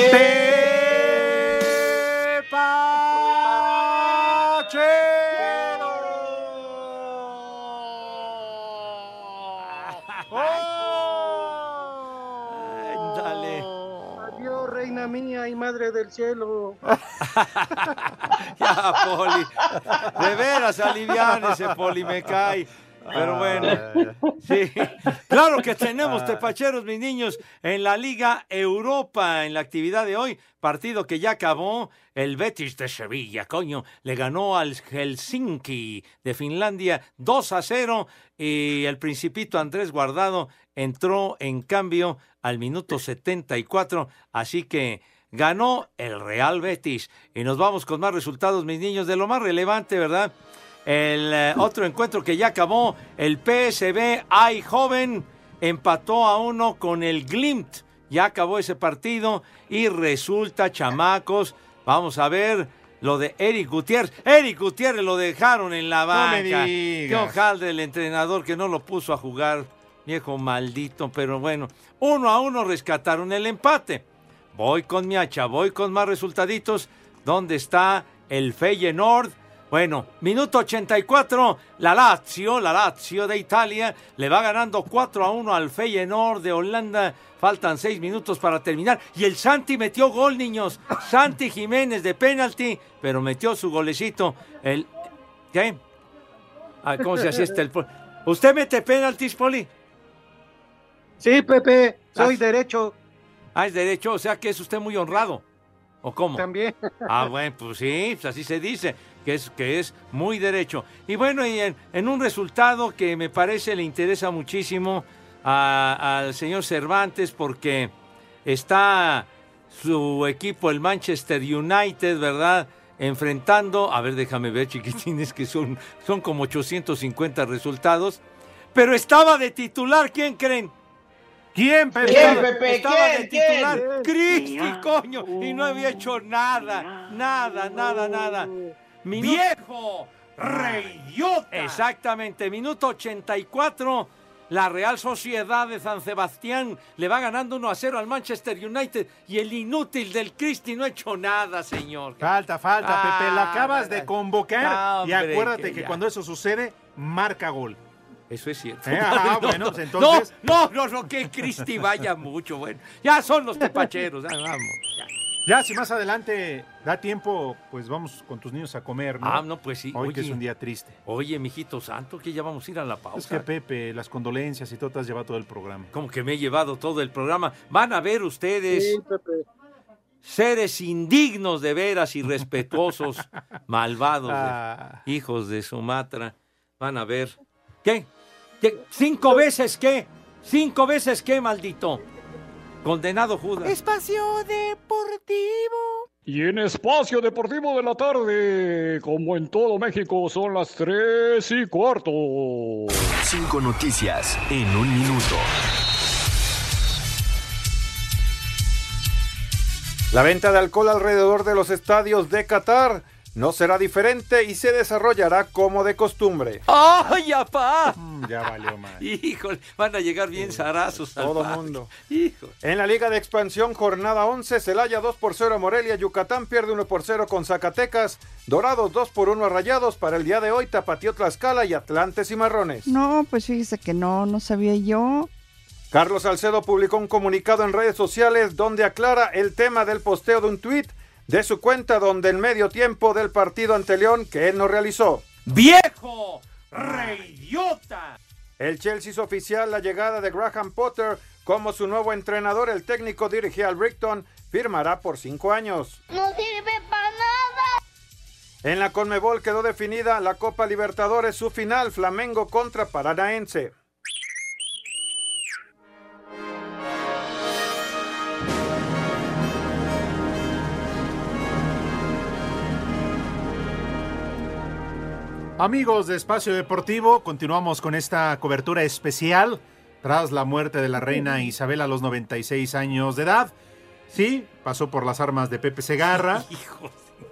Dale. Adiós, reina mía y madre del cielo. Ya, Poli. De veras, aliviánese, Poli, me cae. Pero bueno, sí. Claro que tenemos tepacheros, mis niños, en la Liga Europa, en la actividad de hoy. Partido que ya acabó. El Betis de Sevilla, coño, le ganó al Helsinki de Finlandia 2 a 0. Y el Principito Andrés Guardado entró en cambio al minuto 74. Así que ganó el Real Betis. Y nos vamos con más resultados, mis niños, de lo más relevante, ¿verdad? El eh, otro encuentro que ya acabó, el PSV Eindhoven empató a uno con el Glimt. Ya acabó ese partido y resulta, chamacos, vamos a ver lo de Eric Gutiérrez. Eric Gutiérrez lo dejaron en la No banca. digas. Qué hojaldre el entrenador que no lo puso a jugar, viejo maldito, pero bueno, uno a uno rescataron el empate. Voy con mi hacha, voy con más resultaditos. ¿Dónde está el Feyenoord? Bueno, minuto 84, la Lazio, la Lazio de Italia, le va ganando 4 a 1 al Feyenoord de Holanda. Faltan 6 minutos para terminar. Y el Santi metió gol, niños. Santi Jiménez de penalti, pero metió su golecito. El, ¿Qué? Ah, ¿Cómo se asiste el... ¿Usted mete penaltis, Poli? Sí, Pepe, soy derecho. Ah, es derecho, o sea que es usted muy honrado. ¿O cómo? También. Ah, bueno, pues sí, pues así se dice, que es, que es muy derecho. Y bueno, y en, en un resultado que me parece le interesa muchísimo al señor Cervantes porque está su equipo, el Manchester United, ¿verdad? Enfrentando, a ver, déjame ver, chiquitines, que son, son como 850 resultados. Pero estaba de titular, ¿quién creen? ¿Quién, Pepe? ¿Quién, Pepe? Estaba de titular Cristi, coño, y no había hecho nada, nada, nada, nada. ¡Viejo! ¡Reyota! Exactamente, minuto 84. La Real Sociedad de San Sebastián le va ganando 1 a 0 al Manchester United y el inútil del Cristi no ha hecho nada, señor. Falta, falta, Ah, Pepe. La acabas de convocar. y hombre, acuérdate que cuando eso sucede, marca gol. Eso es cierto. Eh, ah, bueno, pues entonces- No, no, no, no, que Cristi vaya mucho, bueno. Ya son los tepacheros, ya vamos. ya. Ya, si más adelante da tiempo, pues vamos con tus niños a comer, ¿no? Ah, no, pues sí. Hoy que es un día triste. Oye, mijito santo, que ya vamos a ir a la pausa. Es que Pepe, las condolencias y todo te has llevado todo el programa. Como que me he llevado todo el programa. Van a ver ustedes Sí, Pepe. seres indignos de veras, irrespetuosos, malvados, Ah. hijos de Sumatra. Van a ver. ¿Qué? ¿Qué? ¿Cinco veces qué? ¿Cinco veces qué, maldito? Condenado Judas. Espacio Deportivo. Y en Espacio Deportivo de la Tarde, como en todo México, son las tres y cuarto. Cinco noticias en un minuto. La venta de alcohol alrededor de los estadios de Qatar no será diferente y se desarrollará como de costumbre. ¡Ay, apá! Ya valió mal. Híjole, van a llegar bien zarazos. Todo mundo. Hijo. En la Liga de Expansión, jornada 11, Celaya 2 por 0 a Morelia, Yucatán pierde 1 por 0 con Zacatecas, Dorados 2 por 1 a Rayados, para el día de hoy Tapatío Tlaxcala y Atlantes y Marrones. No, pues fíjese que no, no sabía yo. Carlos Salcedo publicó un comunicado en redes sociales donde aclara el tema del posteo de un tuit de su cuenta donde en medio tiempo del partido ante León que él no realizó. ¡Viejo! ¡Reyota! El Chelsea hizo oficial la llegada de Graham Potter como su nuevo entrenador. El técnico dirigía al Brighton firmará por cinco años. No sirve para nada. En la Conmebol quedó definida la Copa Libertadores, su final, Flamengo contra Paranaense. Amigos de Espacio Deportivo, continuamos con esta cobertura especial tras la muerte de la reina Isabel a los 96 años de edad. Sí, pasó por las armas de Pepe Segarra.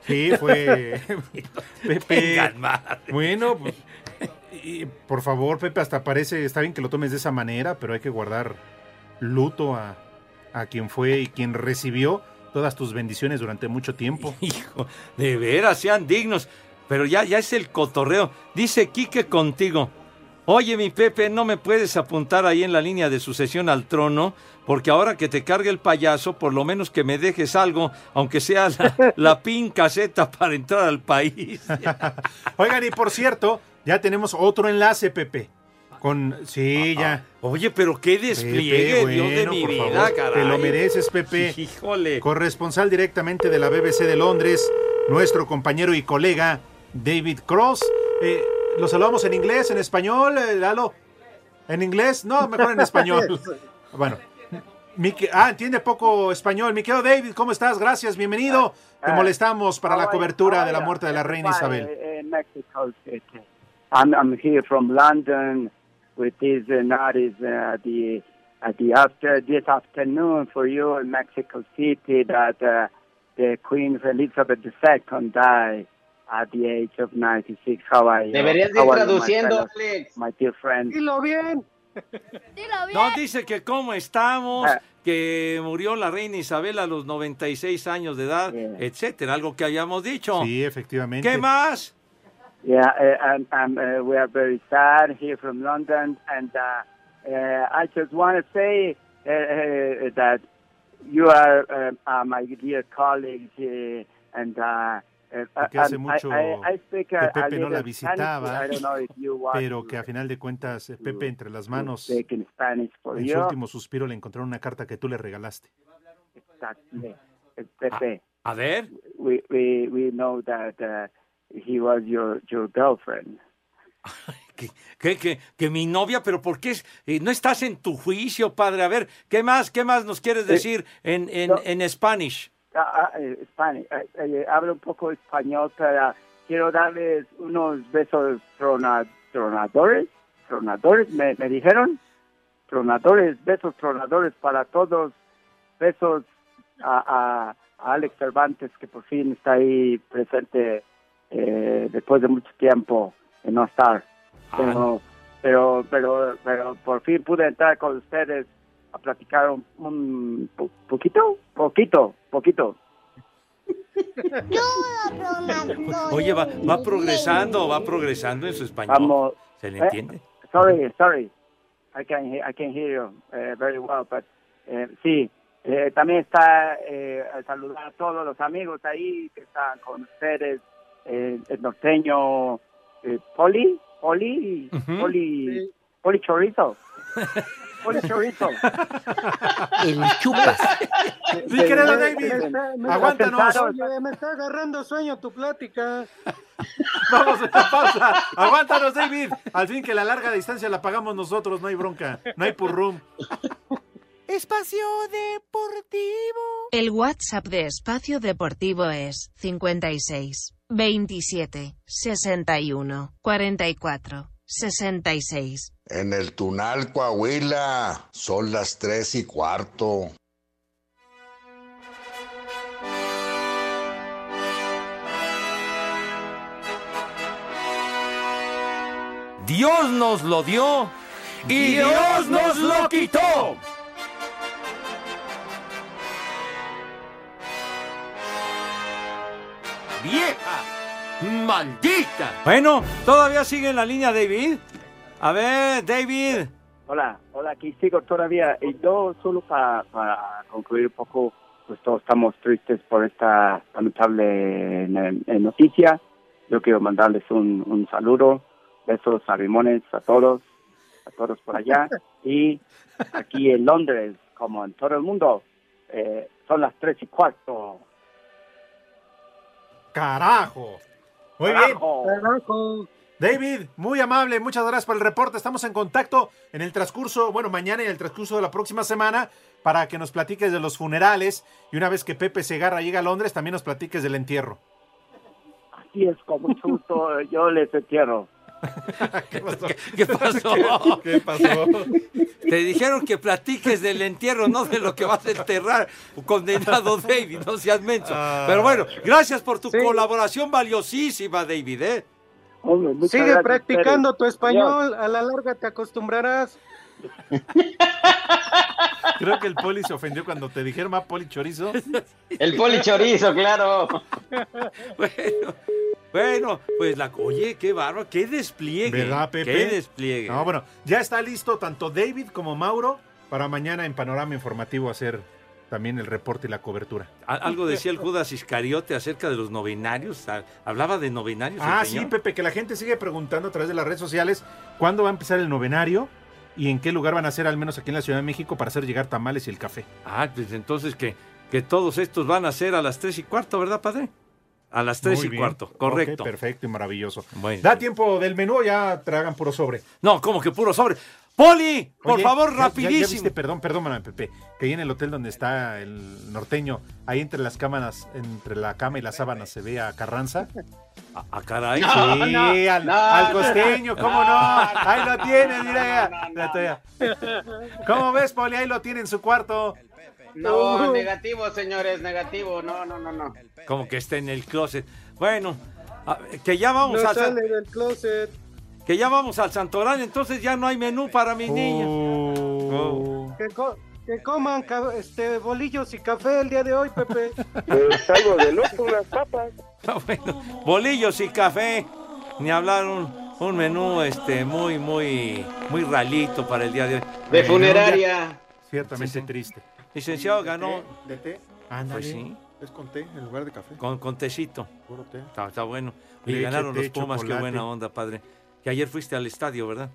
Sí, fue Pepe. Bueno, pues, y, por favor, Pepe, hasta parece, está bien que lo tomes de esa manera, pero hay que guardar luto a, a quien fue y quien recibió todas tus bendiciones durante mucho tiempo. Hijo, de veras, sean dignos. Pero ya, ya es el cotorreo. Dice Quique contigo. Oye, mi Pepe, ¿no me puedes apuntar ahí en la línea de sucesión al trono? Porque ahora que te cargue el payaso, por lo menos que me dejes algo, aunque sea la, la pin caseta para entrar al país. Oigan, y por cierto, ya tenemos otro enlace, Pepe. Con. Sí, ya. Oye, pero qué despliegue, Pepe, Dios de bueno, mi vida, favor, caray. Te lo mereces, Pepe. Híjole. Corresponsal directamente de la BBC de Londres, nuestro compañero y colega David Cross. Eh, ¿Lo saludamos en inglés, en español, eh, Lalo? ¿En inglés? No, mejor en español. Bueno. Mi ah, entiende poco español. Mi querido David, ¿cómo estás? Gracias, bienvenido. Te Ah, molestamos para la cobertura de la muerte de la reina Isabel. uh, In Mexico City. I'm, I'm here from London with this uh, notice uh, the at the after this afternoon for you in Mexico City that uh, the Queen Elizabeth II died at the age of 96. How are you? Deberías de ir How are you, my traduciendo, Alex. My dear friend. Dilo bien. No, dice que cómo estamos, Ah. que murió la reina Isabel a los 96 años de edad, etcétera, algo que habíamos dicho. Sí, efectivamente. ¿Qué más? Yeah, uh, and, and uh, we are very sad here from London, and uh, uh, I just want to say uh, uh, that you are uh, uh, my dear colleagues, uh, and uh, Porque hace mucho que Pepe no la visitaba, I don't know if you want pero que a final de cuentas, eh, Pepe, entre las manos, speak in Spanish for en su último suspiro le encontraron una carta que tú le regalaste. Exactly. Uh, Pepe, A ver. we, we, we know that uh, he was your, your girlfriend. Que, que, que mi novia, pero ¿por qué es- eh, no estás en tu juicio, padre? A ver, ¿qué más, qué más nos quieres decir en, en, no. en Spanish? Ah, ah, eh. Eh, eh, hablo un poco español, pero quiero darles unos besos trona- tronadores. Tronadores, me, me dijeron. Tronadores, besos tronadores para todos. Besos a, a- a Alex Cervantes, que por fin está ahí presente eh, después de mucho tiempo en no estar. Pero, pero, pero, pero por fin pude entrar con ustedes a platicar un, un po- poquito, poquito, poquito. Oye, va, va progresando, va progresando en su español. Vamos. ¿Se le Eh, entiende? Sorry, sorry. I can I can hear you eh, very well, but eh, sí. eh, también está eh, a saludar a todos los amigos ahí que están con ustedes. eh, el norteño eh, Poli, Poli. Poli, Poli Chorizo. Poli Chorizo. El chupas. Mi querido Me- David, me- me- me- aguántanos. Oye, me está agarrando sueño tu plática. Vamos a la pausa. Aguántanos, David. Al fin que la larga distancia la pagamos nosotros, no hay bronca. No hay purrum. Espacio Deportivo. El WhatsApp de Espacio Deportivo es 56 27 61 44 66. En el Tunal, Coahuila, son las tres y cuarto. Dios nos lo dio y Dios nos lo quitó. ¡Vieja! ¡Maldita! Bueno, todavía sigue en la línea David. A ver, David. Hola, hola, aquí sigo todavía. Y yo solo para, para concluir un poco, pues todos estamos tristes por esta lamentable eh, noticia. Yo quiero mandarles un, un saludo, besos a Rimones, a todos, a todos por allá. Y aquí en Londres, como en todo el mundo, eh, son las tres y cuarto. Carajo. Muy bien. Carajo. David, muy amable, muchas gracias por el reporte. Estamos en contacto en el transcurso, bueno, mañana y en el transcurso de la próxima semana para que nos platiques de los funerales y una vez que Pepe Segarra llega a Londres también nos platiques del entierro. Así es, con mucho gusto, yo les entierro. ¿Qué pasó? ¿Qué pasó? Te dijeron que platiques del entierro, no de lo que vas a enterrar, condenado David, no seas menso. Ah. Pero bueno, gracias por tu colaboración valiosísima, David, ¿eh? Sigue practicando tu español, a la larga te acostumbrarás. Creo que el poli se ofendió cuando te dijeron más poli chorizo. El poli chorizo, claro. Bueno, bueno, pues la oye, qué bárbaro, qué despliegue. ¿Verdad, Pepe? Qué despliegue. No, bueno, ya está listo tanto David como Mauro para mañana en Panorama Informativo hacer también el reporte y la cobertura. Algo decía el Judas Iscariote acerca de los novenarios. Hablaba de novenarios. el Ah, sí. Pepe, que la gente sigue preguntando a través de las redes sociales cuándo va a empezar el novenario y en qué lugar van a ser, al menos aquí en la Ciudad de México, para hacer llegar tamales y el café. Ah, pues entonces que, que todos estos van a ser a las tres y cuarto, ¿verdad, padre? A las tres Muy y bien. cuarto, correcto. perfecto y maravilloso. Bueno. Da tiempo del menú, ya tragan puro sobre. No, como que puro sobre. Poli, por Oye, favor, ya- ya- ya rapidísimo. viste, perdón, perdón, Pepe, que ahí en el hotel donde está el norteño, ahí entre las cámaras, entre la cama y la sábana se ve a Carranza. A, a caray. Sí, No, al, no, al no, costeño, no. ¿cómo no? Ahí lo tiene, mira. tuya. ¿Cómo ves, Poli? Ahí lo tiene en su cuarto. No, negativo, señores, negativo. No, no, no, no. Como que está en el closet. Bueno, a- que ya vamos No al sale del closet. Que ya vamos al Santoral, entonces ya no hay menú para mis niños. Oh. Que, co- que coman este, bolillos y café el día de hoy, Pepe. Pues algo de loco, unas papas. Ah, bueno, bolillos y café. Ni hablar un, un menú este muy, muy, muy ralito para el día de hoy. De funeraria. Ciertamente triste. Licenciado ganó. ¿De té? Ándale. Pues sí, Es con té en lugar de café. con, con tecito. Puro té. Está, está bueno. Y Leche, ganaron los té, Pumas, qué buena onda, padre. Que ayer fuiste al estadio, ¿verdad?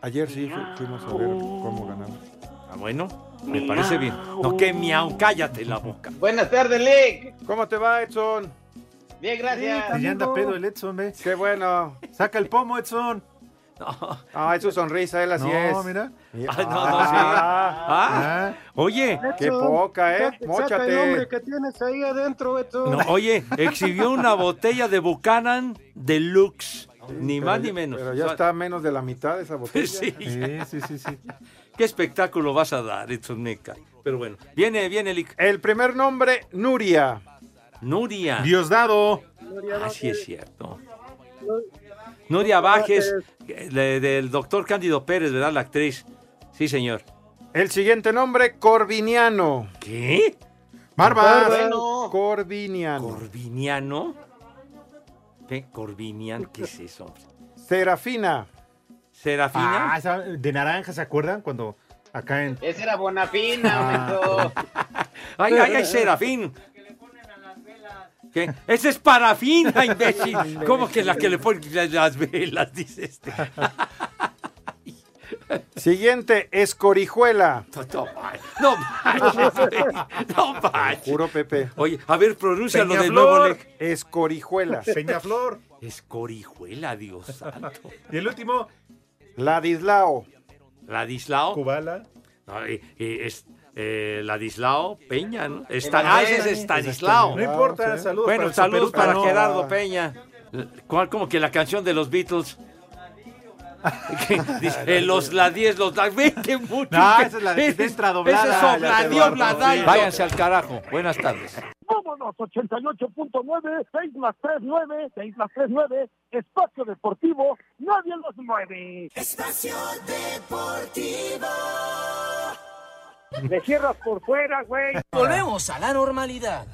Ayer sí fu- fuimos a ver cómo ganamos. Ah, bueno, me parece bien. No, que miau, cállate la boca. Buenas tardes, Lick. ¿Cómo te va, Edson? Bien, gracias. Ya anda pedo el Edson, ¿ves? Qué bueno. Saca el pomo, Edson. Ah, es su sonrisa, él así No, es. mira. Ah, no, no, sí. Ah, oye, Qué poca, ¿eh? Saca- Saca el Móchate. hombre que tienes ahí adentro, no, oye, exhibió una botella de Buchanan Deluxe. Ni más ya- ni menos. Pero ya O sea, está a menos de la mitad de esa botella. Sí, Sí, sí, sí, sí. ¿Qué espectáculo vas a dar, Meca? Pero bueno, viene, viene el El primer nombre, Nuria. Nuria. Diosdado. Ah, sí es cierto. Nuria Bajes, de- del doctor Cándido Pérez, ¿verdad? La actriz. Sí, señor. El siguiente nombre, Corviniano. ¿Qué? Barbas. Corviniano. ¿Corviniano? ¿Qué? ¿Corvinian? ¿Qué es eso? Serafina. ¿Serafina? Ah, esa de naranja, ¿se acuerdan? Cuando acá en. Esa era Bonafina, Ah. ¡Ay, ay, ay, Serafín! ¿Qué? ¡Esa es parafina, imbécil! ¿Cómo que la que le pone las velas, dice este? Siguiente, Escorijuela. No, no, no manches, güey. no manches. Juro, Pepe. Oye, a ver, pronúncialo de nuevo, Lec. Escorijuela. Peñaflor. Escorijuela, Dios santo. Y el último, Ladislao. Ladislao. Cubala. No, eh, eh, es, eh, Ladislao Peña, ¿no? Está, ah, ese es Estanislao. No importa, saludos Bueno, para saludos para superurbano. Gerardo Peña. ¿Cuál? Como que la canción de los Beatles. Que dice, eh, los la 10, los la 20 mucho. No, esa es la de- extra doblada, Esa es la. Váyanse al carajo. Buenas tardes. Vámonos, 88.9, 6 más 3, 9, 6 más 3, 9, espacio deportivo, nadie los mueve. Espacio Deportivo. Le cierras por fuera, güey. Volvemos a la normalidad.